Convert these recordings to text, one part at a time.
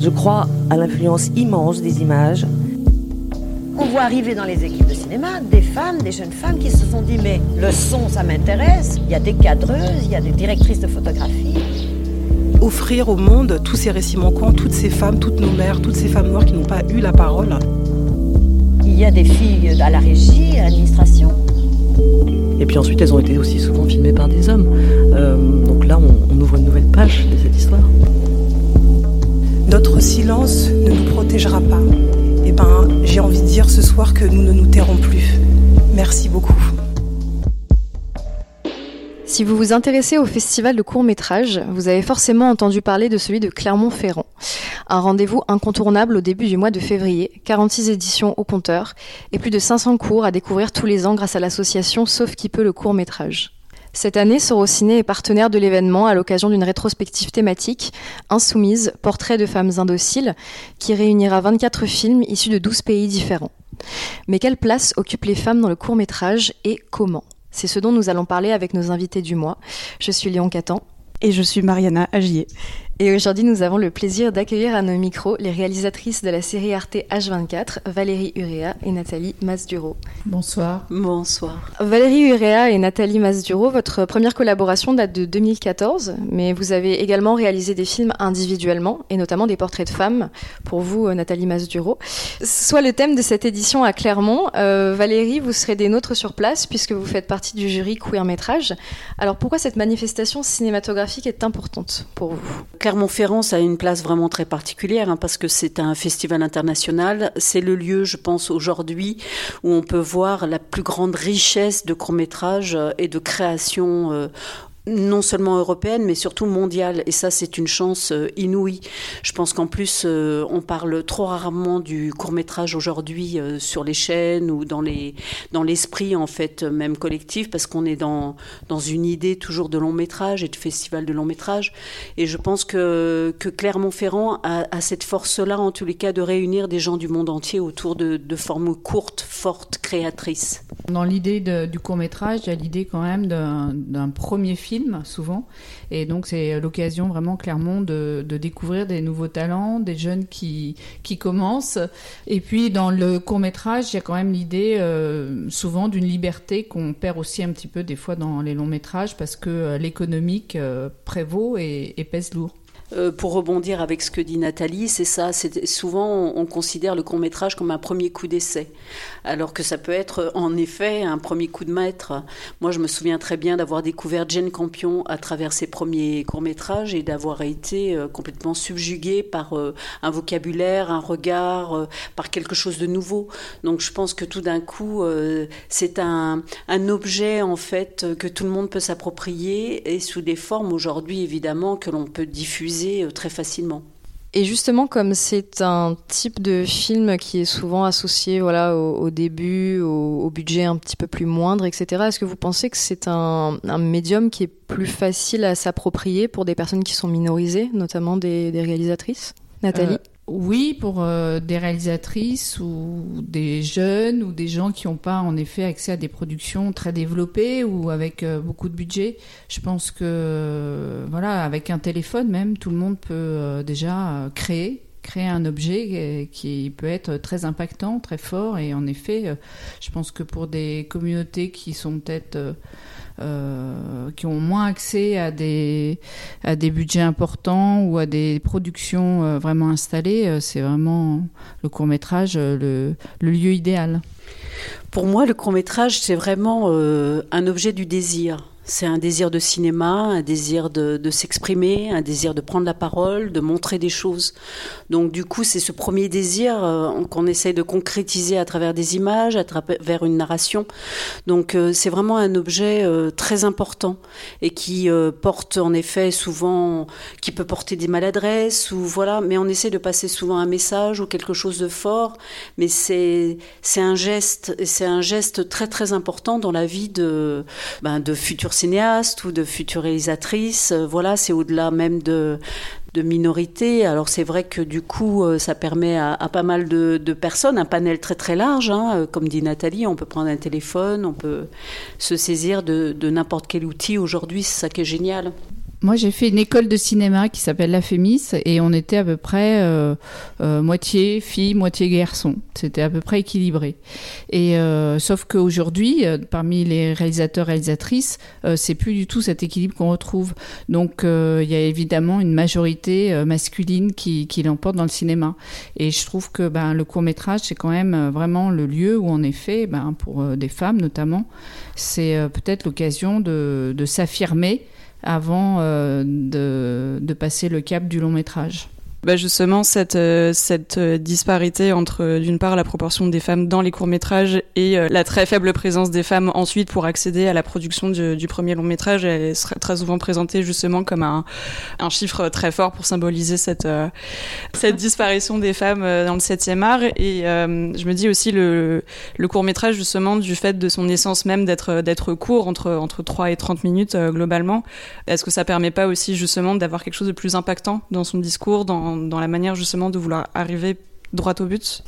Je crois à l'influence immense des images. On voit arriver dans les équipes de cinéma des femmes, des jeunes femmes qui se sont dit mais le son ça m'intéresse, il y a des cadreuses, il y a des directrices de photographie. Offrir au monde tous ces récits manquants, toutes ces femmes, toutes nos mères, toutes ces femmes noires qui n'ont pas eu la parole. Il y a des filles à la régie, à l'administration. Et puis ensuite, elles ont été aussi souvent filmées par des hommes. Euh, donc là, on, on ouvre une nouvelle page de cette histoire. Notre silence ne nous protégera pas. Eh ben, j'ai envie de dire ce soir que nous ne nous tairons plus. Merci beaucoup. Si vous vous intéressez au festival de court métrage, vous avez forcément entendu parler de celui de Clermont-Ferrand. Un rendez-vous incontournable au début du mois de février, 46 éditions au compteur et plus de 500 cours à découvrir tous les ans grâce à l'association Sauf qui peut le court métrage. Cette année, Sorociné est partenaire de l'événement à l'occasion d'une rétrospective thématique, Insoumise, portrait de femmes indociles, qui réunira 24 films issus de 12 pays différents. Mais quelle place occupent les femmes dans le court métrage et comment? C'est ce dont nous allons parler avec nos invités du mois. Je suis Léon Catan. Et je suis Mariana Agier. Et aujourd'hui, nous avons le plaisir d'accueillir à nos micros les réalisatrices de la série Arte H24, Valérie Urea et Nathalie Masduro. Bonsoir. Bonsoir. Valérie Urea et Nathalie Masduro, votre première collaboration date de 2014, mais vous avez également réalisé des films individuellement, et notamment des portraits de femmes, pour vous, euh, Nathalie Masduro. Soit le thème de cette édition à Clermont. Euh, Valérie, vous serez des nôtres sur place, puisque vous faites partie du jury Queer Métrage. Alors pourquoi cette manifestation cinématographique est importante pour vous? Clermont-Ferrand, a une place vraiment très particulière hein, parce que c'est un festival international. C'est le lieu, je pense, aujourd'hui où on peut voir la plus grande richesse de courts-métrages et de création euh, non seulement européenne, mais surtout mondiale. Et ça, c'est une chance euh, inouïe. Je pense qu'en plus, euh, on parle trop rarement du court métrage aujourd'hui euh, sur les chaînes ou dans les dans l'esprit en fait même collectif, parce qu'on est dans dans une idée toujours de long métrage et de festival de long métrage. Et je pense que que Clermont-Ferrand a, cette force-là, en tous les cas, de réunir des gens du monde entier autour de, de formes courtes, fortes, créatrices. Dans l'idée du court métrage, il y a l'idée quand même d'un premier film souvent. Et donc c'est l'occasion vraiment clairement de, de, découvrir des nouveaux talents, des jeunes qui, qui commencent. Et puis dans le court métrage, il y a quand même l'idée euh, souvent d'une liberté qu'on perd aussi un petit peu des fois dans les longs métrages parce que euh, l'économique euh, prévaut et, et pèse lourd. Euh, pour rebondir avec ce que dit Nathalie, c'est ça. Souvent on, on, considère le court métrage comme un premier coup d'essai, alors que ça peut être en effet un premier coup de maître. Moi, je me souviens très bien d'avoir découvert Jane Campion à travers ses premiers courts métrages et d'avoir été euh, complètement subjuguée par euh, un vocabulaire, un regard, par quelque chose de nouveau. Donc, je pense que tout d'un coup, c'est un, un objet en fait que tout le monde peut s'approprier et sous des formes aujourd'hui évidemment que l'on peut diffuser euh, très facilement. Et justement, comme c'est un type de film qui est souvent associé voilà, au, au début, au, au, budget un petit peu plus moindre, etc., est-ce que vous pensez que c'est un, un, médium qui est plus facile à s'approprier pour des personnes qui sont minorisées, notamment des, des réalisatrices? Nathalie? Euh, oui, pour euh, des réalisatrices ou des jeunes ou des gens qui n'ont pas en effet accès à des productions très développées ou avec euh, beaucoup de budget. Je pense que voilà, avec un téléphone même, tout le monde peut euh, déjà créer créer un objet qui peut être très impactant, très fort et en effet, je pense que pour des communautés qui sont peut-être euh, qui ont moins accès à des, à des budgets importants ou à des productions euh, vraiment installées, euh, c'est vraiment le court métrage le, lieu idéal. Pour moi, le court métrage, c'est vraiment euh, un objet du désir. C'est un désir de cinéma, un désir de, s'exprimer, un désir de prendre la parole, de montrer des choses. Donc du coup, c'est ce premier désir euh, qu'on essaye de concrétiser à travers des images, à travers une narration. Donc euh, c'est vraiment un objet euh, très important et qui porte en effet souvent, qui peut porter des maladresses ou voilà, mais on essaie de passer souvent un message ou quelque chose de fort. Mais c'est c'est un geste, c'est un geste très très important dans la vie de ben, de futurs cinéastes ou de futures réalisatrices. Voilà, c'est au-delà même de, de minorités. Alors c'est vrai que du coup, euh, ça permet à, pas mal de, personnes, un panel très très large, hein, comme dit Nathalie, on peut prendre un téléphone, on peut se saisir de, de n'importe quel outil. Aujourd'hui, c'est ça qui est génial. Moi, j'ai fait une école de cinéma qui s'appelle la Fémis et on était à peu près euh, euh, moitié filles, moitié garçons. C'était à peu près équilibré. Et euh, sauf qu'aujourd'hui, euh, parmi les réalisateurs réalisatrices, euh, c'est plus du tout cet équilibre qu'on retrouve. Donc, euh, il y a évidemment une majorité masculine qui, qui l'emporte dans le cinéma. Et je trouve que ben, le court métrage, c'est quand même vraiment le lieu où, en effet, ben, pour des femmes notamment, c'est peut-être l'occasion de, de s'affirmer avant euh, de, de passer le cap du long métrage. Bah justement, cette, euh, cette euh, disparité entre, euh, d'une part, la proportion des femmes dans les courts-métrages et la très faible présence des femmes ensuite pour accéder à la production du, premier long-métrage, elle serait très souvent présentée justement comme un, un chiffre très fort pour symboliser cette, cette disparition des femmes dans le 7e art. Et je me dis aussi le, le court-métrage, justement, du fait de son essence même d'être, d'être court, entre, entre 3 et 30 minutes globalement, est-ce que ça permet pas aussi justement d'avoir quelque chose de plus impactant dans son discours, dans, dans la manière justement de vouloir arriver droit au but?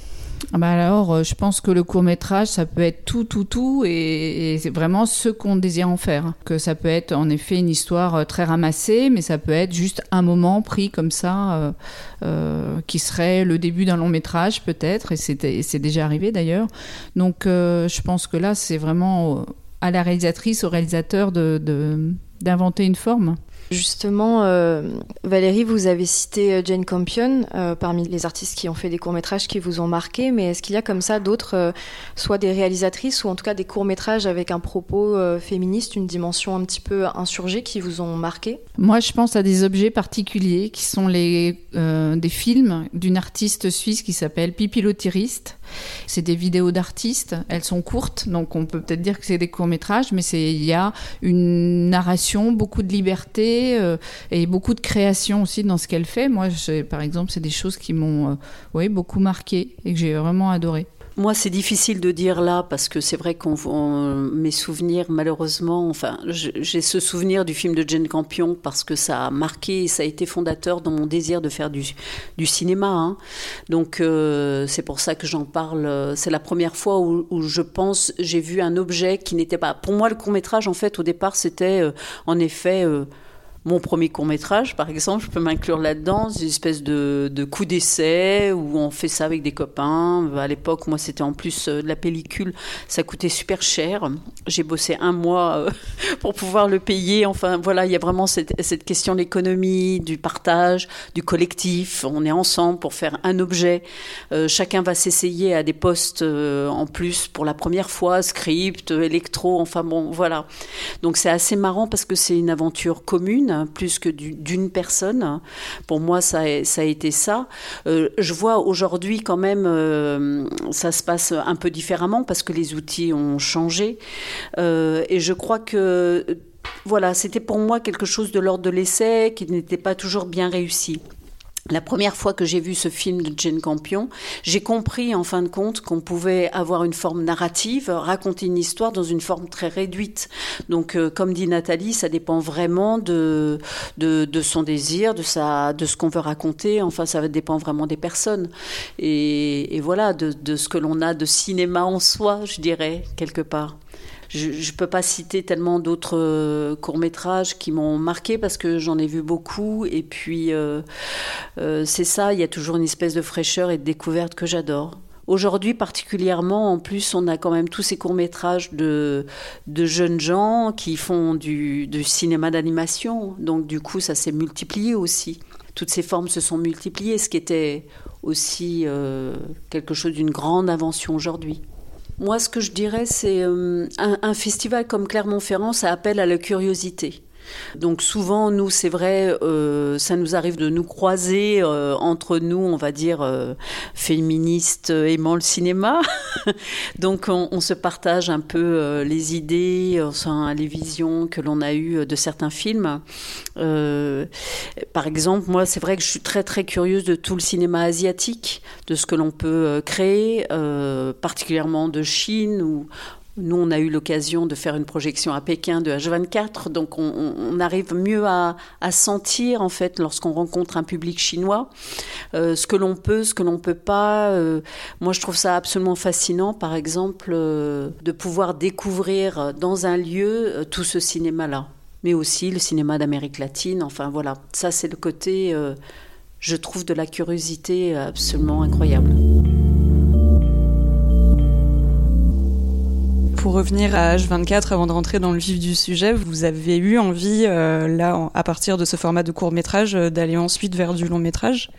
Ah bah alors, euh, je pense que le court métrage, ça peut être tout, tout, tout, et, c'est vraiment ce qu'on désire en faire. Que ça peut être en effet une histoire euh, très ramassée, mais ça peut être juste un moment pris comme ça, euh, qui serait le début d'un long métrage peut-être, et c'est déjà arrivé d'ailleurs. Donc, je pense que là, c'est vraiment à la réalisatrice, au réalisateur de- d'inventer une forme. Justement, euh, Valérie, vous avez cité euh, Jane Campion euh, parmi les artistes qui ont fait des courts-métrages qui vous ont marqué, mais est-ce qu'il y a comme ça d'autres, soit des réalisatrices ou en tout cas des courts-métrages avec un propos féministe, une dimension un petit peu insurgée qui vous ont marqué? Moi, je pense à des objets particuliers qui sont les, des films d'une artiste suisse qui s'appelle Pipilotiriste. C'est des vidéos d'artistes. Elles sont courtes, donc on peut peut-être dire que c'est des courts-métrages, mais il y a une narration, beaucoup de liberté euh, et beaucoup de création aussi dans ce qu'elle fait. Moi, par exemple, c'est des choses qui m'ont euh, oui, beaucoup marqué et que j'ai vraiment adoré. Moi, c'est difficile de dire là parce que c'est vrai qu'on on- mes souvenirs, malheureusement, enfin, j'ai ce souvenir du film de Jane Campion parce que ça a marqué et ça a été fondateur dans mon désir de faire du, cinéma. hein. Donc, euh, c'est pour ça que j'en parle. C'est la première fois où, je pense j'ai vu un objet qui n'était pas. Pour moi, le court métrage, en fait, au départ, c'était en effet. Mon premier court métrage, par exemple, je peux m'inclure là-dedans, une espèce de, coup d'essai où on fait ça avec des copains. À l'époque, moi, c'était en plus euh, de la pellicule, ça coûtait super cher. J'ai bossé un mois euh, pour pouvoir le payer. Enfin, voilà, il y a vraiment cette, question de l'économie, du partage, du collectif. On est ensemble pour faire un objet. Euh, chacun va s'essayer à des postes en plus pour la première fois, script, électro, enfin bon, voilà. Donc c'est assez marrant parce que c'est une aventure commune, plus que du- d'une personne. Pour moi, ça a, ça a été ça. Euh, je vois aujourd'hui quand même, euh, ça se passe un peu différemment parce que les outils ont changé. Euh, et je crois que, voilà, c'était pour moi quelque chose de l'ordre de l'essai qui n'était pas toujours bien réussi. La première fois que j'ai vu ce film de Jane Campion, j'ai compris en fin de compte qu'on pouvait avoir une forme narrative, raconter une histoire dans une forme très réduite. Donc, euh, comme dit Nathalie, ça dépend vraiment de, de, son désir, de, sa, de ce qu'on veut raconter. Enfin, ça dépend vraiment des personnes. Et, et voilà, de, de ce que l'on a de cinéma en soi, je dirais, quelque part. Je ne peux pas citer tellement d'autres euh, courts-métrages qui m'ont marqué parce que j'en ai vu beaucoup. Et puis, euh, euh, c'est ça, il y a toujours une espèce de fraîcheur et de découverte que j'adore. Aujourd'hui particulièrement, en plus, on a quand même tous ces courts-métrages de, de jeunes gens qui font du, cinéma d'animation. Donc du coup, ça s'est multiplié aussi. Toutes ces formes se sont multipliées, ce qui était aussi quelque chose d'une grande invention aujourd'hui. Moi, ce que je dirais, c'est euh, un, un festival comme Clermont-Ferrand, ça appelle à la curiosité. Donc souvent, nous, c'est vrai, euh, ça nous arrive de nous croiser euh, entre nous, on va dire, euh, féministes aimant le cinéma. Donc on, se partage un peu les idées, les visions que l'on a eues de certains films. Par exemple, moi, c'est vrai que je suis très très curieuse de tout le cinéma asiatique, de ce que l'on peut créer, particulièrement de Chine ou nous, on a eu l'occasion de faire une projection à Pékin de H24, donc on, arrive mieux à, sentir, en fait, lorsqu'on rencontre un public chinois, euh, ce que l'on peut, ce que l'on peut pas. Euh, moi, je trouve ça absolument fascinant, par exemple, euh, de pouvoir découvrir dans un lieu tout ce cinéma-là. mais aussi le cinéma d'Amérique latine. Enfin voilà, ça c'est le côté, je trouve, de la curiosité absolument incroyable. Pour revenir à H24, avant de rentrer dans le vif du sujet, vous avez eu envie, euh, là, à partir de ce format de court métrage, euh, d'aller ensuite vers du long métrage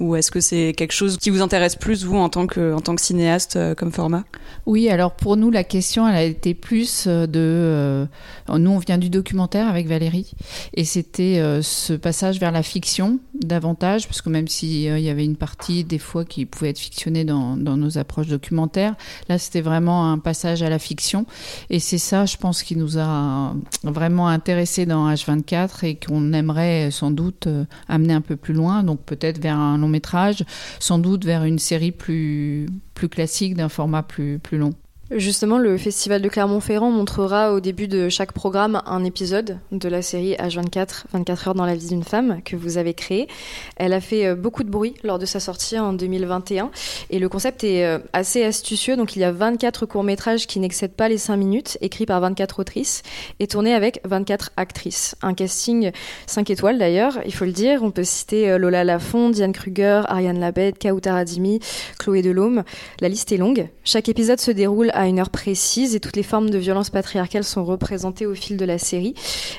Ou est-ce que c'est quelque chose qui vous intéresse plus, vous, en tant que, cinéaste, euh, comme format? Oui, alors pour nous, la question, elle a été plus de... nous, on vient du documentaire avec Valérie, et c'était ce passage vers la fiction, davantage, parce que même s'il il y avait une partie, des fois, qui pouvait être fictionnée dans, nos approches documentaires, là, c'était vraiment un passage à la fiction et c'est ça, je pense, qui nous a vraiment intéressés dans H24 et qu'on aimerait sans doute euh, amener un peu plus loin, donc peut-être vers un long métrage, sans doute vers une série plus, plus classique d'un format plus, plus long. Justement, le Festival de Clermont-Ferrand montrera au début de chaque programme un épisode de la série H24, 24 heures dans la vie d'une femme, que vous avez créée. Elle a fait euh, beaucoup de bruit lors de sa sortie en 2021 et le concept est euh, assez astucieux. Donc, il y a 24 courts-métrages qui n'excèdent pas les 5 minutes, écrits par 24 autrices et tournés avec 24 actrices. Un casting 5 étoiles d'ailleurs, il faut le dire. On peut citer euh, Lola Lafont, Diane Kruger, Ariane Labette, Kautar Adimi, Chloé Delhomme. La liste est longue. Chaque épisode se déroule une heure précise et toutes les formes de violence patriarcale sont représentées au fil de la série,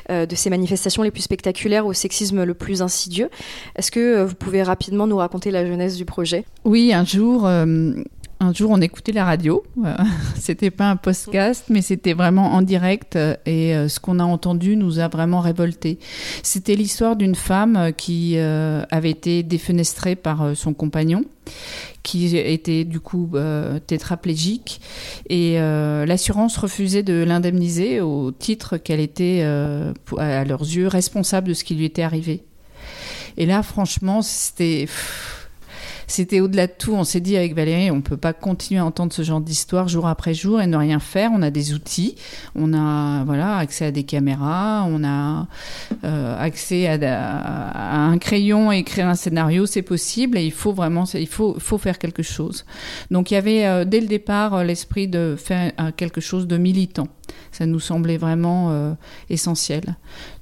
euh, de ces manifestations les plus spectaculaires au sexisme le plus insidieux. Est-ce que euh, vous pouvez rapidement nous raconter la jeunesse du projet? Oui, un jour. Euh, un jour, on écoutait la radio. c'était pas un podcast, mais c'était vraiment en direct. Et ce qu'on a entendu nous a vraiment révolté. C'était l'histoire d'une femme qui avait été défenestrée par son compagnon qui était du coup euh, tétraplégique et euh, l'assurance refusait de l'indemniser au titre qu'elle était euh, à leurs yeux responsable de ce qui lui était arrivé. Et là franchement c'était c'était au-delà de tout. On s'est dit avec Valérie, on peut pas continuer à entendre ce genre d'histoire jour après jour et ne rien faire. On a des outils, on a voilà accès à des caméras, on a euh, accès à, un crayon et écrire un scénario, c'est possible et il faut vraiment, il faut, faut faire quelque chose. Donc il y avait euh, dès le départ euh, l'esprit de faire quelque chose de militant. Ça nous semblait vraiment essentiel.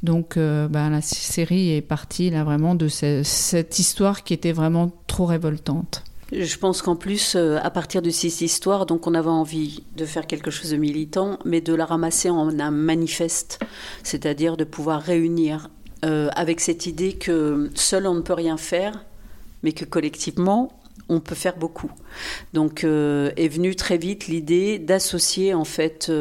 Donc bah, la série est partie là vraiment de cette histoire qui était vraiment trop révoltante. Je pense qu'en plus, euh, à partir de ces histoires, donc on avait envie de faire quelque chose de militant, mais de la ramasser en un manifeste, c'est-à-dire de pouvoir réunir euh, avec cette idée que seul on ne peut rien faire, mais que collectivement on peut faire beaucoup. Donc euh, est venue très vite l'idée d'associer en fait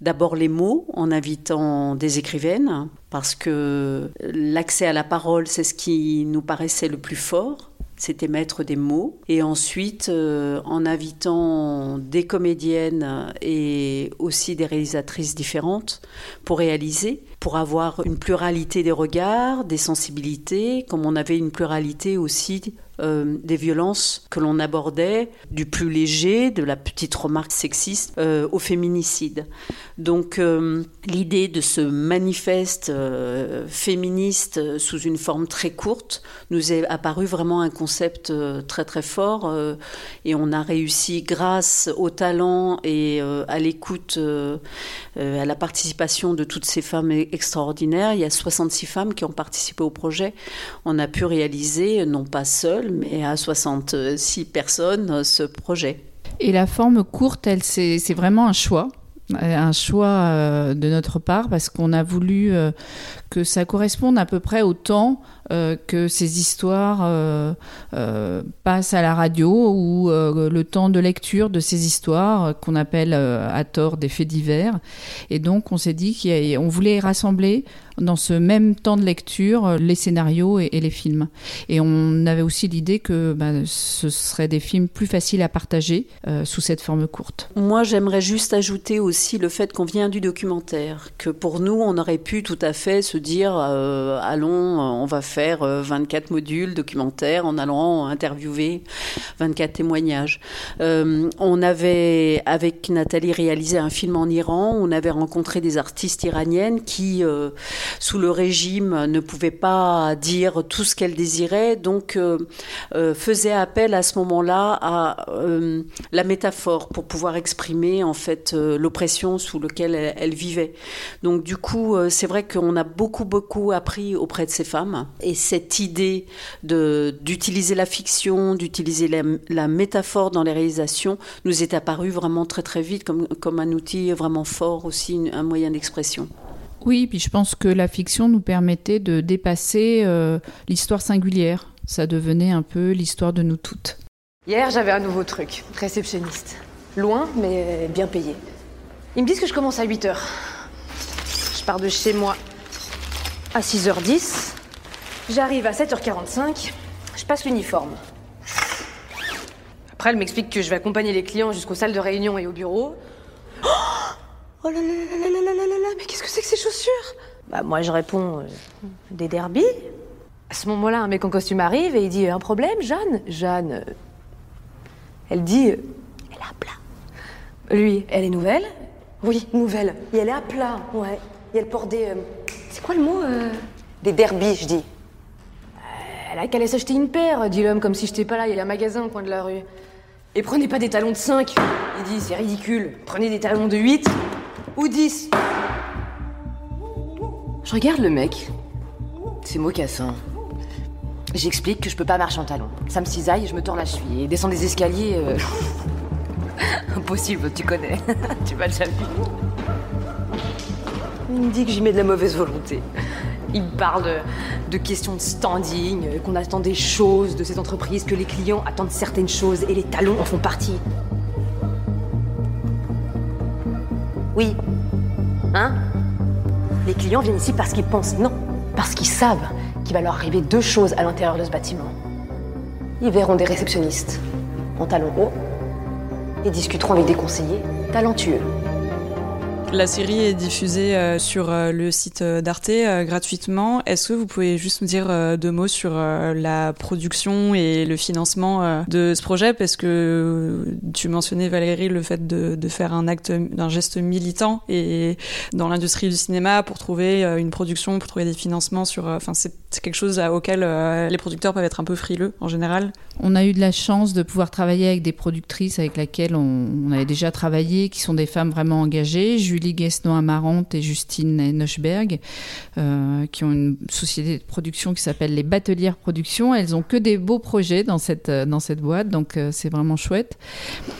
d'abord les mots en invitant des écrivaines parce que l'accès à la parole c'est ce qui nous paraissait le plus fort c'était mettre des mots. Et ensuite, euh, en invitant des comédiennes et aussi des réalisatrices différentes pour réaliser, pour avoir une pluralité des regards, des sensibilités, comme on avait une pluralité aussi euh, des violences que l'on abordait, du plus léger, de la petite remarque sexiste, euh, au féminicide. Donc euh, l'idée de ce manifeste féministe sous une forme très courte nous est apparu vraiment un concept très très fort et on a réussi grâce au talent et à l'écoute, à la participation de toutes ces femmes extraordinaires. Il y a 66 femmes qui ont participé au projet. On a pu réaliser, non pas seul, mais à 66 personnes ce projet. Et la forme courte, elle, c'est vraiment un choix un choix euh, de notre part parce qu'on a voulu euh, que ça corresponde à peu près au temps euh, que ces histoires euh, euh, passent à la radio ou le temps de lecture de ces histoires qu'on appelle à tort des faits divers. Et donc on s'est dit qu'on voulait rassembler dans ce même temps de lecture les scénarios et, les films. Et on avait aussi l'idée que bah, ce seraient des films plus faciles à partager sous cette forme courte. Moi j'aimerais juste ajouter aussi le fait qu'on vient du documentaire, que pour nous on aurait pu tout à fait se dire allons on va faire 24 euh, modules documentaires en allant interviewer 24 témoignages. Euh, on avait, avec Nathalie, réalisé un film en Iran. On avait rencontré des artistes iraniennes qui, euh, sous le régime, ne pouvait pas dire tout ce qu'elle désirait, donc faisait appel à ce moment-là à la métaphore pour pouvoir exprimer en fait l'oppression sous laquelle elle, elle, vivait. Donc du coup, c'est vrai qu'on a beaucoup beaucoup appris auprès de ces femmes et cette idée de d'utiliser la fiction, d'utiliser la, la métaphore dans les réalisations nous est apparue vraiment très très vite comme, comme un outil vraiment fort aussi, un moyen d'expression. Oui, puis je pense que la fiction nous permettait de dépasser euh, l'histoire singulière. Ça devenait un peu l'histoire de nous toutes. Hier, j'avais un nouveau truc, réceptionniste. Loin, mais bien payé. Ils me disent que je commence à 8h. Je pars de chez moi à 6h10. J'arrive à 7h45. Je passe l'uniforme. Après, elle m'explique que je vais accompagner les clients jusqu'aux salles de réunion et au bureau. Oh, là là là là là là là là mais qu'est-ce que c'est que ces chaussures? Bah moi je réponds euh, des derbies. À ce moment-là, un mec en costume arrive et il dit un problème, Jeanne? Jeanne. Euh, elle dit elle est à plat. Lui, elle est nouvelle? Oui, nouvelle. Et elle est à plat, ouais. Et elle porte des. Euh, c'est quoi le mot Des derbies, je dis. Elle a qu'à aller s'acheter une paire, dit l'homme, comme si j'étais pas là. Il y a un magasin au coin de la rue. Et prenez pas des talons de 5. Il dit, c'est ridicule. Prenez des talons de 8 ou 10. Je regarde le mec. C'est mocassin. J'explique que je peux pas marcher en talons. Ça me cisaille, je me tords la cheville et descends des escaliers. Euh, impossible, tu connais. tu m'as déjà vu. Il me dit que j'y mets de la mauvaise volonté. Il me parle de, questions de standing, qu'on attend des choses de cette entreprise, que les clients attendent certaines choses et les talons en font partie. Oui. Hein? Les clients viennent ici parce qu'ils pensent non, parce qu'ils savent qu'il va leur arriver deux choses à l'intérieur de ce bâtiment. Ils verront des réceptionnistes en talons hauts et discuteront avec des conseillers talentueux. La série est diffusée euh, sur euh, le site euh, d'Arte gratuitement. Est-ce que vous pouvez juste nous dire deux mots sur la production et le financement de ce projet? Parce que tu mentionnais Valérie le fait de, de faire un acte, d'un geste militant et dans l'industrie du cinéma pour trouver une production, pour trouver des financements sur. Enfin, c'est quelque chose auquel les producteurs peuvent être un peu frileux en général. On a eu de la chance de pouvoir travailler avec des productrices avec lesquelles on, avait déjà travaillé, qui sont des femmes vraiment engagées. Julie Guesnon-Amarante et Justine Nochberg, euh, qui ont une société de production qui s'appelle les Batelières Productions. Elles ont que des beaux projets dans cette, euh, boîte, donc euh, c'est vraiment chouette.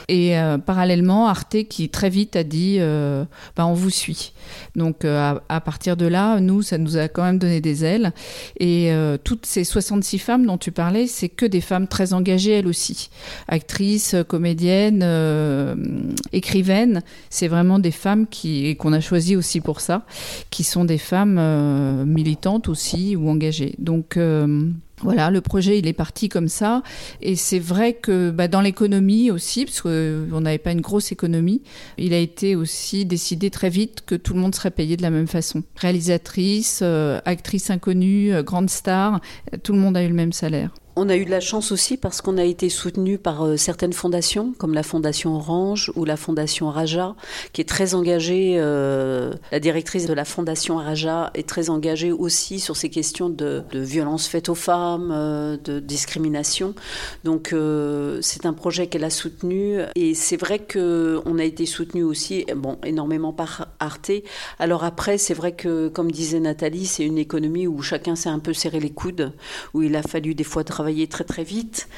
Et parallèlement, Arte qui très vite a dit bah, on vous suit. Donc à, partir de là, nous, ça nous a quand même donné des ailes. Et toutes ces 66 femmes dont tu parlais, c'est que des femmes très engagées elles aussi. Actrices, comédiennes, écrivaines, c'est vraiment des femmes qui et qu'on a choisi aussi pour ça, qui sont des femmes euh, militantes aussi ou engagées. Donc euh, voilà, le projet il est parti comme ça, et c'est vrai que bah, dans l'économie aussi, parce qu'on n'avait pas une grosse économie, il a été aussi décidé très vite que tout le monde serait payé de la même façon. Réalisatrice, euh, actrice inconnue, grande star, tout le monde a eu le même salaire. On a eu de la chance aussi parce qu'on a été soutenu par euh, certaines fondations, comme la Fondation Orange ou la Fondation Raja, qui est très engagée. Euh, la directrice de la Fondation Raja est très engagée aussi sur ces questions de, de violence faite aux femmes, euh, de discrimination. Donc c'est un projet qu'elle a soutenu et c'est vrai que on a été soutenu aussi, bon, énormément par Arte. Alors après, c'est vrai que, comme disait Nathalie, c'est une économie où chacun s'est un peu serré les coudes, où il a fallu des fois travailler très très vite.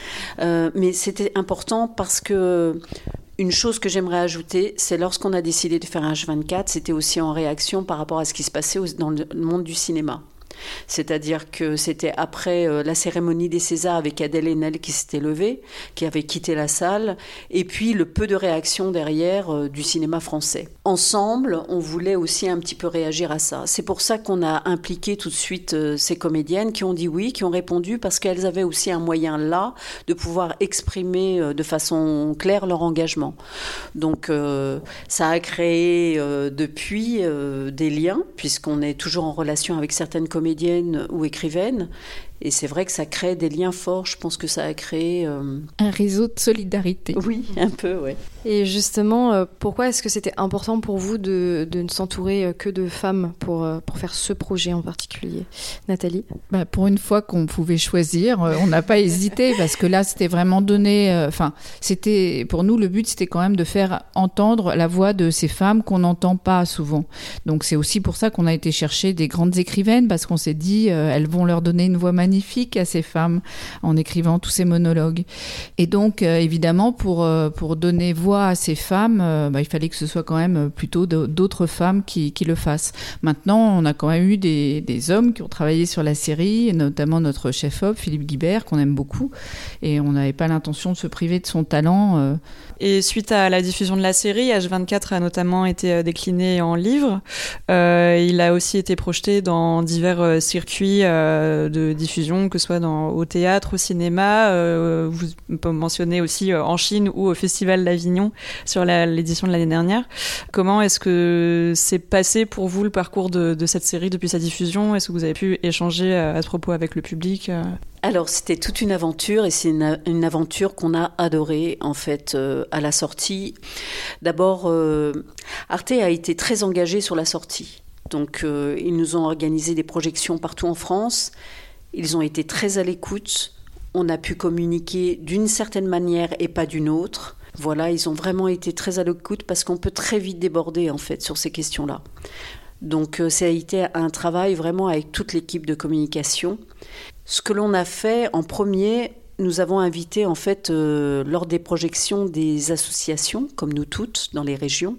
Euh, mais c'était important parce que une chose que j'aimerais ajouter, c'est lorsqu'on a décidé de faire un H24, c'était aussi en réaction par rapport à ce qui se passait dans le monde du cinéma. C'est-à-dire que c'était après euh, la cérémonie des Césars avec Adèle Haenel qui s'était levée, qui avait quitté la salle, et puis le peu de réaction derrière euh, du cinéma français. Ensemble, on voulait aussi un petit peu réagir à ça. C'est pour ça qu'on a impliqué tout de suite euh, ces comédiennes qui ont dit oui, qui ont répondu parce qu'elles avaient aussi un moyen là de pouvoir exprimer de façon claire leur engagement. Donc ça a créé depuis des liens, puisqu'on est toujours en relation avec certaines comédiennes ou écrivaine. Et c'est vrai que ça crée des liens forts. Je pense que ça a créé euh, un réseau de solidarité. Oui, un peu, ouais. Et justement, euh, pourquoi est-ce que c'était important pour vous de, de ne s'entourer euh, que de femmes pour, pour faire ce projet en particulier? Nathalie? Bah, Pour une fois qu'on pouvait choisir, on n'a pas hésité parce que là, c'était vraiment donné. Enfin, c'était pour nous le but, c'était quand même de faire entendre la voix de ces femmes qu'on n'entend pas souvent. Donc c'est aussi pour ça qu'on a été chercher des grandes écrivaines parce qu'on s'est dit elles vont leur donner une voix magnifique à ces femmes en écrivant tous ces monologues. Et donc évidemment pour pour donner voix à ces femmes, euh, bah, il fallait que ce soit quand même plutôt d'autres femmes qui, le fassent. Maintenant, on a quand même eu des, hommes qui ont travaillé sur la série, notamment notre chef-op, Philippe Guibert, qu'on aime beaucoup, et on n'avait pas l'intention de se priver de son talent. Euh. Et suite à la diffusion de la série, H24 a notamment été euh, décliné en livre. il a aussi été projeté dans divers circuits de diffusion, que ce soit au théâtre, au cinéma. vous mentionnez aussi en Chine ou au Festival d'Avignon sur l'édition de l'année dernière. Comment est-ce que c'est passé pour vous le parcours de, cette série depuis sa diffusion? Est-ce que vous avez pu échanger euh, à, ce propos avec le public euh? Alors c'était toute une aventure et c'est une, aventure qu'on a adorée en fait euh, à la sortie. D'abord, Arte a été très engagé sur la sortie. Donc ils nous ont organisé des projections partout en France. Ils ont été très à l'écoute. On a pu communiquer d'une certaine manière et pas d'une autre. Voilà, ils ont vraiment été très à l'écoute parce qu'on peut très vite déborder en fait sur ces questions-là. Donc euh, ça a été un travail vraiment avec toute l'équipe de communication. Ce que l'on a fait en premier, nous avons invité en fait euh, lors des projections des associations, comme nous toutes, dans les régions,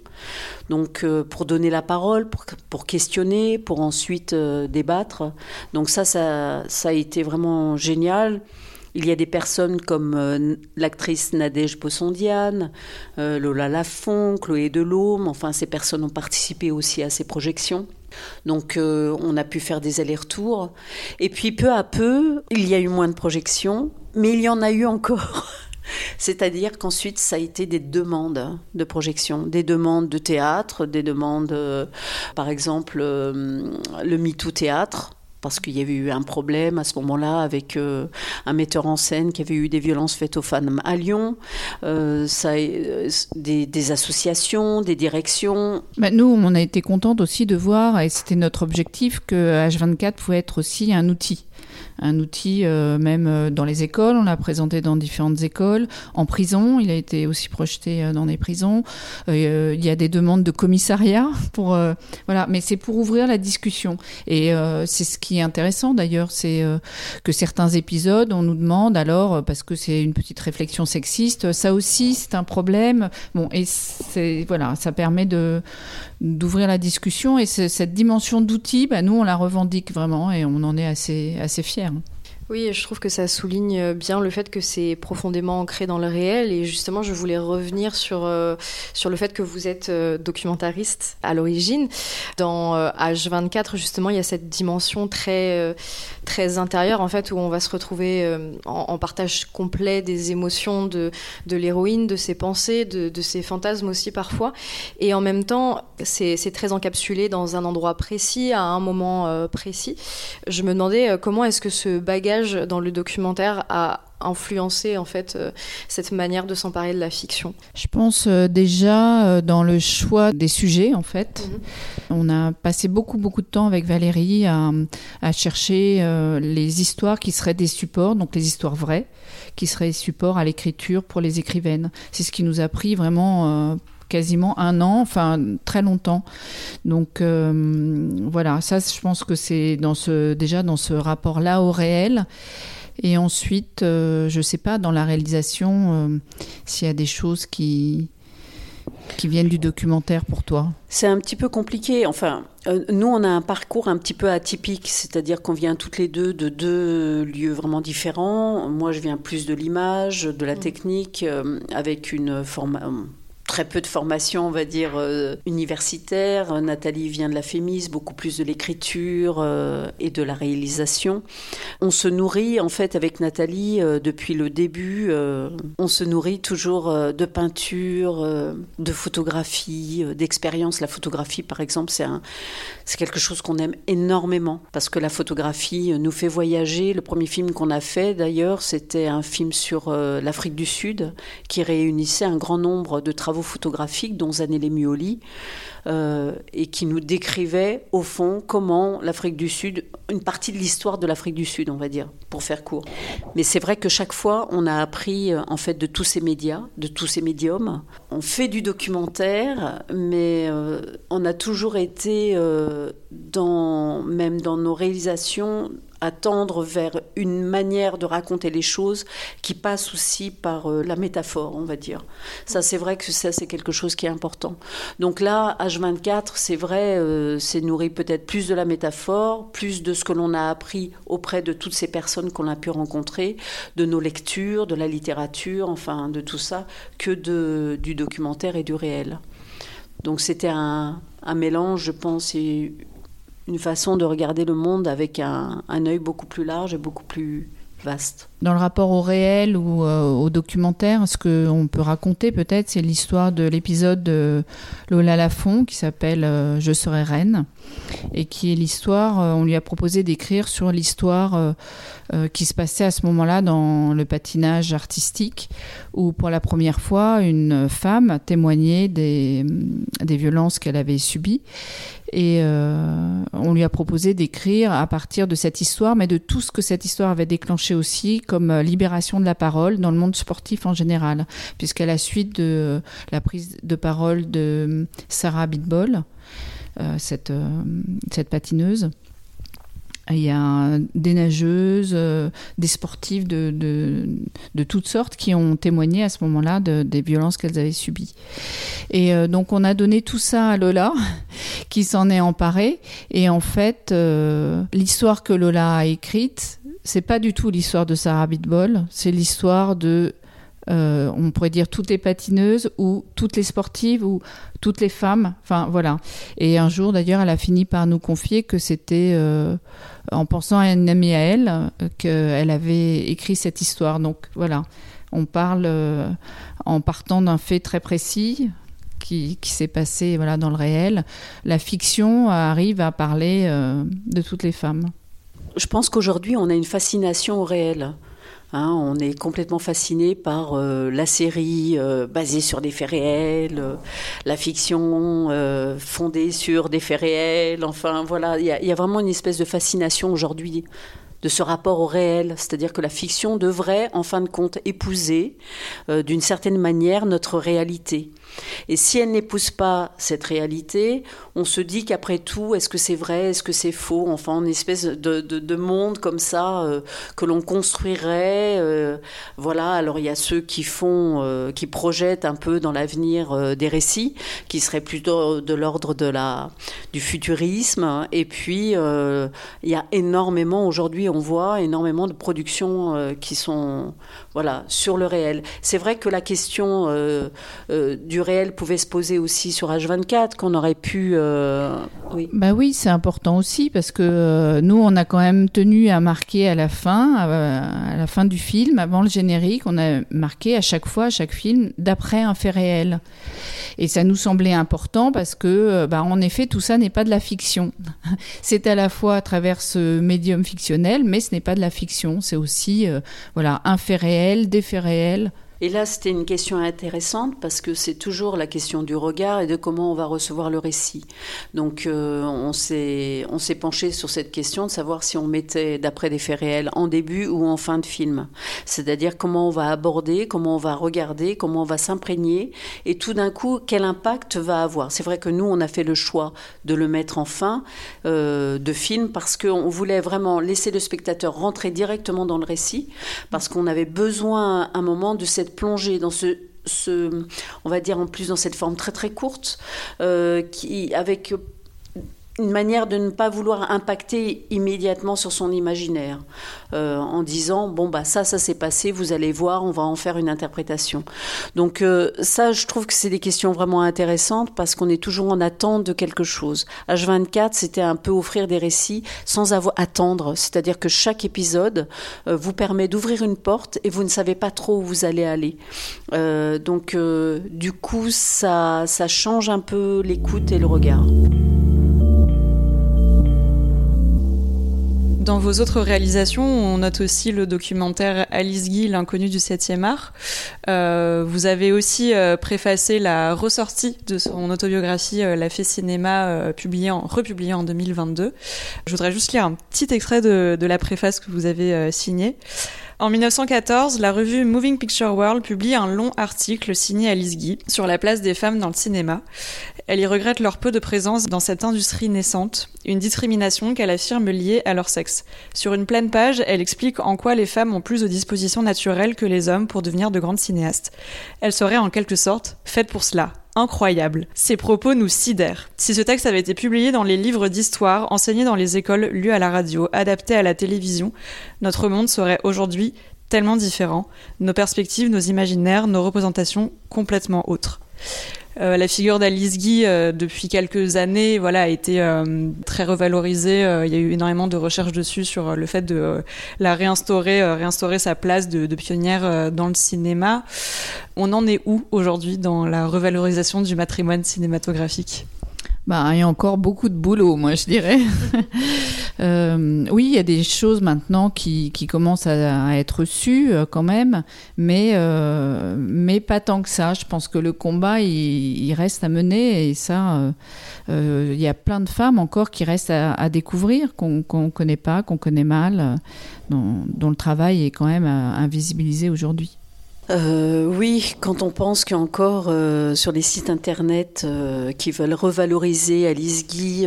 donc euh, pour donner la parole, pour, questionner, pour ensuite débattre. Donc ça, ça, a été vraiment génial. Il y a des personnes comme euh, l'actrice Nadège Bossondiane, euh, Lola Lafont, Chloé Delhomme, enfin ces personnes ont participé aussi à ces projections. Donc euh, on a pu faire des allers-retours. Et puis peu à peu, il y a eu moins de projections, mais il y en a eu encore. C'est-à-dire qu'ensuite, ça a été des demandes de projection, des demandes de théâtre, des demandes, par exemple, le MeToo Théâtre parce qu'il y avait eu un problème à ce moment-là avec euh, un metteur en scène qui avait eu des violences faites aux femmes à Lyon, euh, ça, euh, des, associations, des directions. Bah, nous, on a été contente aussi de voir, et c'était notre objectif, que H24 pouvait être aussi un outil un outil même dans les écoles. On l'a présenté dans différentes écoles, en prison. Il a été aussi projeté dans des prisons. il y a des demandes de commissariat pour voilà, mais c'est pour ouvrir la discussion. Et c'est ce qui intéressant d'ailleurs, c'est que certains épisodes, on nous demande alors parce que c'est une petite réflexion sexiste, ça aussi c'est un problème. Bon, et c'est voilà, ça permet de d'ouvrir la discussion et cette dimension d'outils, bah, nous on la revendique vraiment et on en est assez assez fiers. Oui, je trouve que ça souligne bien le fait que c'est profondément ancré dans le réel. Et justement, je voulais revenir sur, euh, sur le fait que vous êtes euh, documentariste à l'origine. Dans H24, euh, justement, il y a cette dimension très, très intérieure, en fait, où on va se retrouver en, partage complet des émotions de, de l'héroïne, de ses pensées, de, de, ses fantasmes aussi parfois. Et en même temps, c'est très encapsulé dans un endroit précis, à un moment précis. Je me demandais comment est-ce que ce bagage dans le documentaire a influencé en fait euh, cette manière de s'emparer de la fiction Je pense euh, déjà euh, dans le choix des sujets en fait. Mhm. On a passé beaucoup beaucoup de temps avec Valérie à, chercher les histoires qui seraient des supports, donc les histoires vraies, qui seraient supports à l'écriture pour les écrivaines. C'est ce qui nous a pris vraiment quasiment un an, enfin très longtemps. Donc euh, voilà, ça je pense que c'est dans ce déjà dans ce rapport-là au réel. Et ensuite, euh, je sais pas dans la réalisation euh, s'il y a des choses qui qui viennent du documentaire pour toi C'est un petit peu compliqué. Enfin, nous, on a un parcours un petit peu atypique, c'est-à-dire qu'on vient toutes les deux de deux lieux vraiment différents. Moi, je viens plus de l'image, de la mm. technique, avec une forme très peu de formation, on va dire, euh, universitaire. Nathalie vient de la FEMIS, beaucoup plus de l'écriture euh, et de la réalisation. On se nourrit, en fait, avec Nathalie, euh, depuis le début, on se nourrit toujours de peinture, de photographie, d'expérience. La photographie, par exemple, c'est, c'est quelque chose qu'on aime énormément parce que la photographie nous fait voyager. Le premier film qu'on a fait, d'ailleurs, c'était un film sur l'Afrique du Sud qui réunissait un grand nombre de travaux photographiques, dont Zanelle Mioli, euh, et qui nous décrivait au fond comment l'Afrique du Sud, une partie de l'histoire de l'Afrique du Sud, on va dire, pour faire court. Mais c'est vrai que chaque fois, on a appris euh, en fait de tous ces médias, de tous ces médiums. On fait du documentaire, mais euh, on a toujours été dans, même dans nos réalisations, à tendre vers une manière de raconter les choses qui passe aussi par la métaphore, on va dire. Ça, c'est vrai que ça, c'est quelque chose qui est important. Donc là, H24, c'est vrai, euh, c'est nourri peut-être plus de la métaphore, plus de ce que l'on a appris auprès de toutes ces personnes qu'on a pu rencontrer, de nos lectures, de la littérature, enfin de tout ça, que de, du documentaire et du réel. Donc c'était un, mélange, je pense, et une façon de regarder le monde avec un, œil beaucoup plus large et beaucoup plus vaste. Dans le rapport au réel ou euh, au documentaire, ce qu'on peut raconter peut-être, c'est l'histoire de l'épisode de Lola Lafont qui s'appelle euh, Je serai reine et qui est l'histoire, euh, on lui a proposé d'écrire sur l'histoire qui se passait à ce moment-là dans le patinage artistique où pour la première fois une femme témoignait des, des violences qu'elle avait subies. Et on lui a proposé d'écrire à partir de cette histoire, mais de tout ce que cette histoire avait déclenché aussi, comme euh, libération de la parole dans le monde sportif en général, puisqu'à la suite de la prise de parole de Sarah Bitbol, euh, cette, euh, cette patineuse, il y a des nageuses, des sportives de, de, toutes sortes qui ont témoigné à ce moment-là de, des violences qu'elles avaient subies. Et donc on a donné tout ça à Lola, qui s'en est emparée. Et en fait, l'histoire que Lola a écrite, c'est pas du tout l'histoire de Sarah Bitbol, c'est l'histoire de, euh, on pourrait dire toutes les patineuses ou toutes les sportives ou toutes les femmes. Enfin voilà. Et un jour d'ailleurs, elle a fini par nous confier que c'était euh, en pensant à une amie à elle euh, qu'elle avait écrit cette histoire. Donc voilà, on parle en partant d'un fait très précis. Qui, qui s'est passé voilà dans le réel, la fiction arrive à parler de toutes les femmes je pense qu'aujourd'hui, on a une fascination au réel. Hein, on est complètement fasciné par euh, la série euh, basée sur des faits réels, euh, la fiction fondée sur des faits réels. Enfin, voilà, il y, a vraiment une espèce de fascination aujourd'hui de ce rapport au réel, c'est-à-dire que la fiction devrait, en fin de compte, épouser d'une certaine manière notre réalité. Et si elle n'épouse pas cette réalité, on se dit qu'après tout, est-ce que c'est vrai, est-ce que c'est faux? Enfin, une espèce de, de, monde comme ça euh, que l'on construirait. Euh, voilà. Alors il y a ceux qui font, euh, qui projettent un peu dans l'avenir des récits, qui seraient plutôt de l'ordre de la du futurisme. Et puis il y a énormément aujourd'hui, on voit énormément de productions qui sont voilà sur le réel. C'est vrai que la question du réel pouvait se poser aussi sur H24, qu'on aurait pu. Euh, oui. Bah oui, c'est important aussi parce que euh, nous, on a quand même tenu à marquer à la fin, à, la fin du film, avant le générique, on a marqué à chaque fois, à chaque film, d'après un fait réel. Et ça nous semblait important parce que, euh, bah, en effet, tout ça n'est pas de la fiction. c'est à la fois à travers ce médium fictionnel, mais ce n'est pas de la fiction. C'est aussi, voilà, un fait réel, des faits réels. Et là, c'était une question intéressante parce que c'est toujours la question du regard et de comment on va recevoir le récit. Donc, euh, on s'est penché sur cette question de savoir si on mettait d'après des faits réels en début ou en fin de film. C'est-à-dire comment on va aborder, comment on va regarder, comment on va s'imprégner et tout d'un coup quel impact va avoir. C'est vrai que nous, on a fait le choix de le mettre en fin euh, de film parce qu'on voulait vraiment laisser le spectateur rentrer directement dans le récit parce qu'on avait besoin à un moment de cette plonger dans ce, ce, on va dire en plus dans cette forme très très courte, euh, qui avec une manière de ne pas vouloir impacter immédiatement sur son imaginaire, euh, en disant bon bah ça ça s'est passé, vous allez voir, on va en faire une interprétation. Donc euh, ça, je trouve que c'est des questions vraiment intéressantes parce qu'on est toujours en attente de quelque chose. H24, c'était un peu offrir des récits sans avoir attendre, c'est-à-dire que chaque épisode euh, vous permet d'ouvrir une porte et vous ne savez pas trop où vous allez aller. donc du coup, ça ça change un peu l'écoute et le regard. Dans vos autres réalisations, on note aussi le documentaire Alice Guy, l'inconnu du 7e art. Euh, vous avez aussi euh, préfacé la ressortie de son autobiographie euh, La Fée Cinéma, publiée en, republiée en 2022. Je voudrais juste lire un petit extrait de, de la préface que vous avez signée. En 1914, la revue Moving Picture World publie un long article signé Alice Guy sur la place des femmes dans le cinéma. Elle y regrette leur peu de présence dans cette industrie naissante, une discrimination qu'elle affirme liée à leur sexe. Sur une pleine page, elle explique en quoi les femmes ont plus de dispositions naturelles que les hommes pour devenir de grandes cinéastes. Elles seraient en quelque sorte faites pour cela, incroyable. Ces propos nous sidèrent. Si ce texte avait été publié dans les livres d'histoire, enseigné dans les écoles, lu à la radio, adapté à la télévision, notre monde serait aujourd'hui tellement différent, nos perspectives, nos imaginaires, nos représentations complètement autres. Euh, la figure d'Alice Guy euh, depuis quelques années voilà a été euh, très revalorisée. Il y a eu énormément de recherches dessus sur le fait de la réinstaurer réinstaurer sa place de, de pionnière dans le cinéma. On en est où aujourd'hui dans la revalorisation du matrimoine cinématographique? Bah, il y a encore beaucoup de boulot, moi, je dirais. euh, oui, il y a des choses maintenant qui, qui commencent à, à être reçues euh, quand même, mais, euh, mais pas tant que ça. Je pense que le combat, il, il reste à mener et ça, euh, il y a plein de femmes encore qui restent à, à découvrir, qu'on ne connaît pas, qu'on connaît mal, dont, dont le travail est quand même invisibilisé aujourd'hui. Euh, oui, quand on pense qu'encore euh, sur les sites internet euh, qui veulent revaloriser Alice Guy,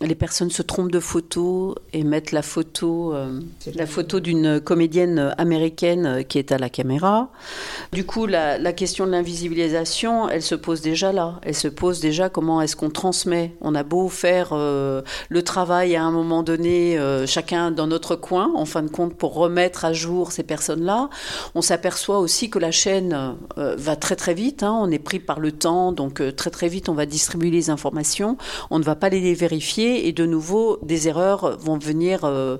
les personnes se trompent de photo et mettent la photo, la photo d'une comédienne américaine qui est à la caméra. Du coup, la, la question de l'invisibilisation, elle se pose déjà là. Elle se pose déjà comment est-ce qu'on transmet. On a beau faire le travail à un moment donné, chacun dans notre coin, en fin de compte, pour remettre à jour ces personnes-là. On s'aperçoit aussi que la chaîne euh, va très très vite. Hein, on est pris par le temps, donc euh, très très vite on va distribuer les informations. On ne va pas les vérifier et de nouveau des erreurs vont venir euh,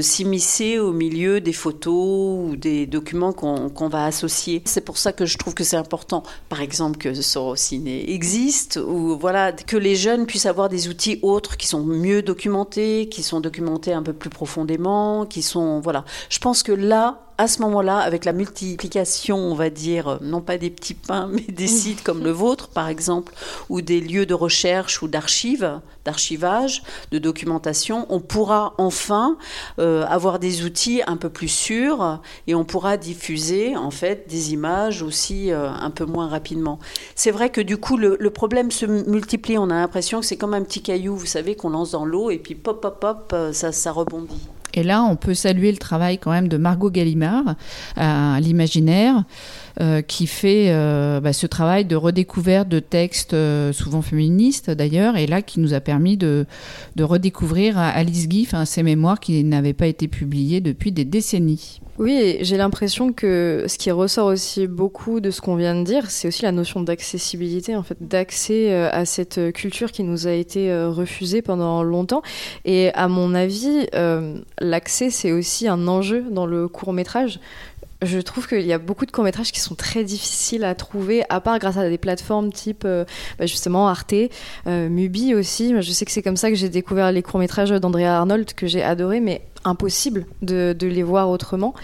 s'immiscer au milieu des photos ou des documents qu'on qu va associer. C'est pour ça que je trouve que c'est important, par exemple que Sorociné existe ou voilà que les jeunes puissent avoir des outils autres qui sont mieux documentés, qui sont documentés un peu plus profondément, qui sont voilà. Je pense que là à ce moment-là, avec la multiplication, on va dire, non pas des petits pains, mais des sites comme le vôtre, par exemple, ou des lieux de recherche ou d'archives, d'archivage, de documentation, on pourra enfin euh, avoir des outils un peu plus sûrs et on pourra diffuser, en fait, des images aussi euh, un peu moins rapidement. C'est vrai que du coup, le, problème se multiplie. On a l'impression que c'est comme un petit caillou, vous savez, qu'on lance dans l'eau et puis pop, pop, pop, euh, ça rebondit. Et là, on peut saluer le travail quand même de Margot Gallimard à l'imaginaire, euh, qui fait euh, bah, ce travail de redécouverte de textes euh, souvent féministes d'ailleurs, et là qui nous a permis de, de redécouvrir Alice Guy, ses mémoires qui n'avaient pas été publiées depuis des décennies. Oui, j'ai l'impression que ce qui ressort aussi beaucoup de ce qu'on vient de dire, c'est aussi la notion d'accessibilité, en fait, d'accès euh, à cette culture qui nous a été euh, refusée pendant longtemps. Et à mon avis, euh, l'accès, c'est aussi un enjeu dans le court métrage je trouve qu'il y a beaucoup de courts-métrages qui sont très difficiles à trouver, à part grâce à des plateformes type euh, bah justement Arte, euh, Mubi aussi. Je sais que c'est comme ça que j'ai découvert les courts-métrages d'Andrea Arnold que j'ai adoré, mais impossible de, les voir autrement.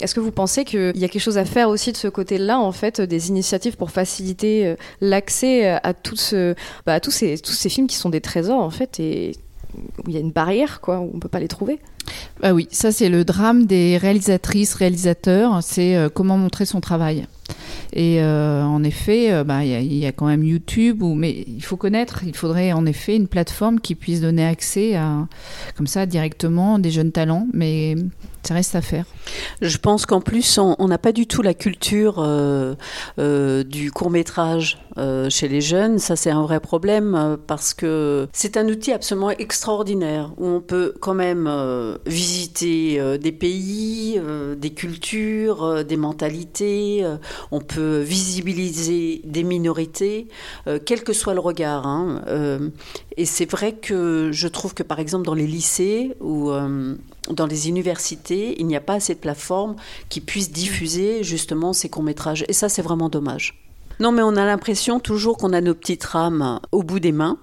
Est-ce que vous pensez qu'il y a quelque chose à faire aussi de ce côté-là, en fait, des initiatives pour faciliter euh, l'accès à, tout ce, bah, à tous, ces, tous ces films qui sont des trésors, en fait, et où il y a une barrière, quoi, où on ne peut pas les trouver ah oui, ça c'est le drame des réalisatrices, réalisateurs, c'est euh, comment montrer son travail. Et en effet, bah, il y, a quand même YouTube, ou, mais il faut connaître, il faudrait en effet une plateforme qui puisse donner accès à, comme ça, directement des jeunes talents. Mais ça reste à faire. Je pense qu'en plus, on n'a pas du tout la culture euh, euh, du court métrage euh, chez les jeunes. Ça, c'est un vrai problème parce que c'est un outil absolument extraordinaire où on peut quand même visiter des pays, des cultures, des mentalités. on peut visibiliser des minorités, quel que soit le regard. Hein. Et c'est vrai que je trouve que par exemple dans les lycées ou dans les universités, il n'y a pas assez de plateformes qui puissent diffuser justement ces courts-métrages. Et ça, c'est vraiment dommage. Non, mais on a l'impression toujours qu'on a nos petites rames au bout des mains.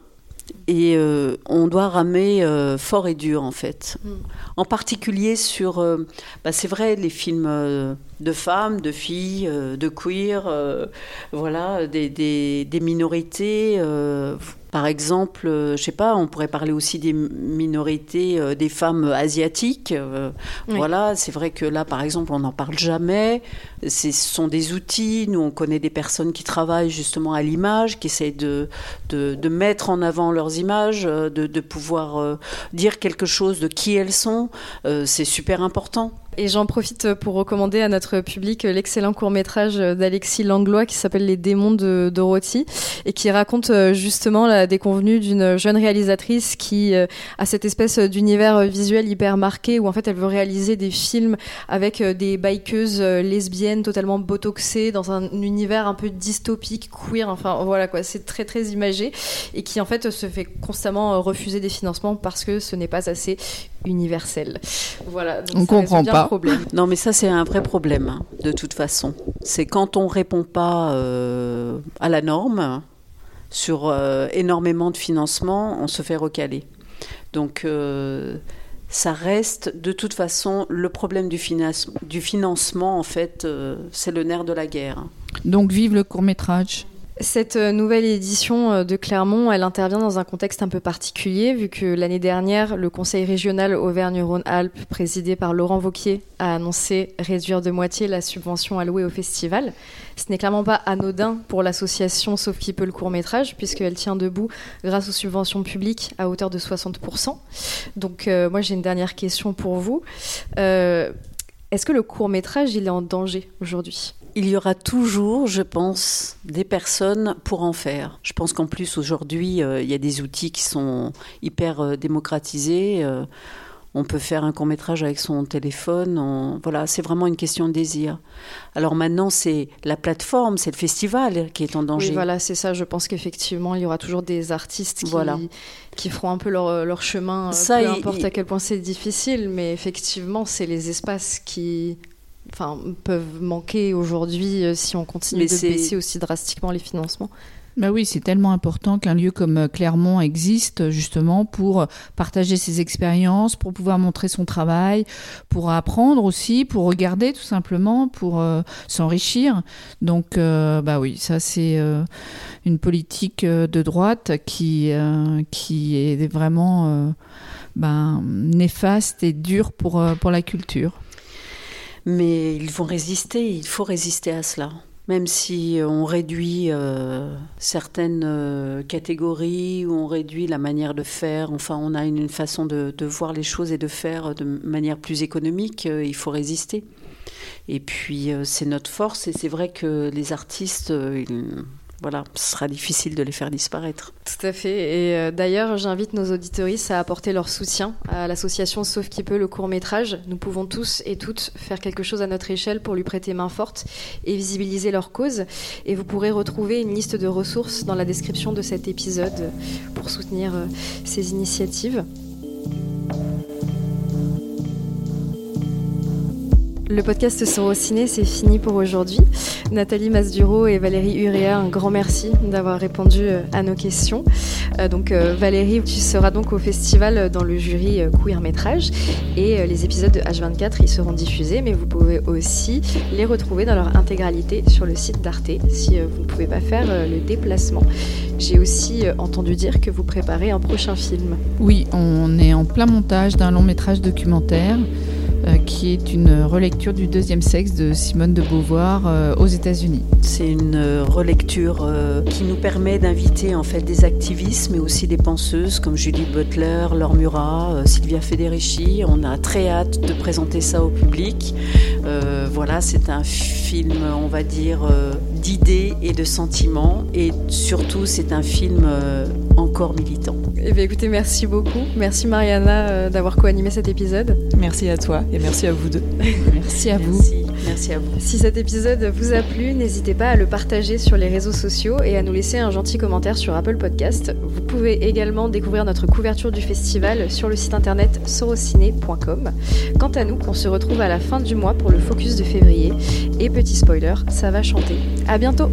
Et euh, on doit ramer euh, fort et dur, en fait. Mm. En particulier sur, euh, bah, c'est vrai, les films de femmes, de filles, de queer, voilà, des, des, des minorités par exemple, euh, je sais pas, on pourrait parler aussi des minorités, euh, des femmes asiatiques. Euh, voilà, c'est vrai que là, par exemple, on n'en parle jamais. Ce sont des outils. Nous, on connaît des personnes qui travaillent justement à l'image, qui essayent de, de, mettre en avant leurs images, de, de pouvoir dire quelque chose de qui elles sont. c'est super important. Et j'en profite pour recommander à notre public l'excellent court-métrage d'Alexis Langlois qui s'appelle Les démons de Dorothy et qui raconte euh, justement la déconvenue d'une jeune réalisatrice qui euh, a cette espèce d'univers visuel hyper marqué où en fait elle veut réaliser des films avec euh, des bikeuses lesbiennes totalement botoxées dans un univers un peu dystopique, queer, enfin voilà quoi, c'est très très imagé et qui en fait se fait constamment refuser des financements parce que ce n'est pas assez universel. Voilà. Donc On comprend pas. Problème. Non, mais ça c'est un vrai problème hein, de toute façon. C'est quand on répond pas euh, à la norme sur euh, énormément de financement, on se fait recaler. Donc euh, ça reste de toute façon le problème du, du financement en fait, c'est le nerf de la guerre. Donc vive le court métrage. Cette euh, nouvelle édition euh, de Clermont, elle intervient dans un contexte un peu particulier, vu que l'année dernière, le Conseil régional Auvergne-Rhône-Alpes, présidé par Laurent Vauquier, a annoncé réduire de moitié la subvention allouée au festival. Ce n'est clairement pas anodin pour l'association Sauf qui peut le court métrage, puisqu'elle tient debout grâce aux subventions publiques à hauteur de 60%. Donc euh, moi j'ai une dernière question pour vous. Est-ce que le court métrage, il est en danger aujourd'hui? Il y aura toujours, je pense, des personnes pour en faire. Je pense qu'en plus, aujourd'hui, euh, il y a des outils qui sont hyper euh, démocratisés. Euh, on peut faire un court métrage avec son téléphone. Voilà, c'est vraiment une question de désir. Alors maintenant, c'est la plateforme, c'est le festival qui est en danger. Oui, voilà, c'est ça. Je pense qu'effectivement, il y aura toujours des artistes qui, qui feront un peu leur, chemin, ça, peu importe à quel point c'est difficile. Mais effectivement, c'est les espaces qui enfin, peuvent manquer aujourd'hui euh, si on continue de baisser aussi drastiquement les financements. Bah oui, c'est tellement important qu'un lieu comme euh, Clermont existe justement pour partager ses expériences, pour pouvoir montrer son travail, pour apprendre aussi, pour regarder tout simplement, pour euh, s'enrichir. Donc, bah oui, ça c'est une politique de droite qui qui est vraiment ben, néfaste et dure pour pour la culture. Mais ils vont résister, il faut résister à cela. Même si on réduit euh, certaines euh, catégories, ou on réduit la manière de faire, enfin on a une, façon de, voir les choses et de faire de manière plus économique, euh, il faut résister. Et puis c'est notre force et c'est vrai que les artistes, voilà, ce sera difficile de les faire disparaître. Tout à fait. Et euh, d'ailleurs, j'invite nos auditoristes à apporter leur soutien à l'association Sauf qui peut le court métrage. Nous pouvons tous et toutes faire quelque chose à notre échelle pour lui prêter main forte et visibiliser leur cause. Et vous pourrez retrouver une liste de ressources dans la description de cet épisode pour soutenir euh, ces initiatives. Le podcast Sorociné, c'est fini pour aujourd'hui. Nathalie Masduro et Valérie Urea, un grand merci d'avoir répondu euh, à nos questions. Euh, donc euh, Valérie, tu seras donc au festival dans le jury Queer Métrage et les épisodes de H24 ils seront diffusés, mais vous pouvez aussi les retrouver dans leur intégralité sur le site d'Arte si vous ne pouvez pas faire le déplacement. J'ai aussi entendu dire que vous préparez un prochain film. Oui, on est en plein montage d'un long métrage documentaire qui est une relecture du deuxième sexe de Simone de Beauvoir euh, aux États-Unis. C'est une euh, relecture qui nous permet d'inviter en fait des activistes, mais aussi des penseuses comme Julie Butler, Laure Murat, Sylvia Federici. On a très hâte de présenter ça au public. voilà, c'est un film, on va dire, d'idées et de sentiments, et surtout c'est un film encore militant. Eh bien, écoutez, merci beaucoup. Merci Mariana d'avoir co-animé cet épisode. Merci à toi et merci à vous deux. merci à vous. Merci à vous. Si cet épisode vous a plu, n'hésitez pas à le partager sur les réseaux sociaux et à nous laisser un gentil commentaire sur Apple Podcast. Vous pouvez également découvrir notre couverture du festival sur le site internet sorociné.com. Quant à nous, on se retrouve à la fin du mois pour le focus de février. Et petit spoiler, ça va chanter. À bientôt!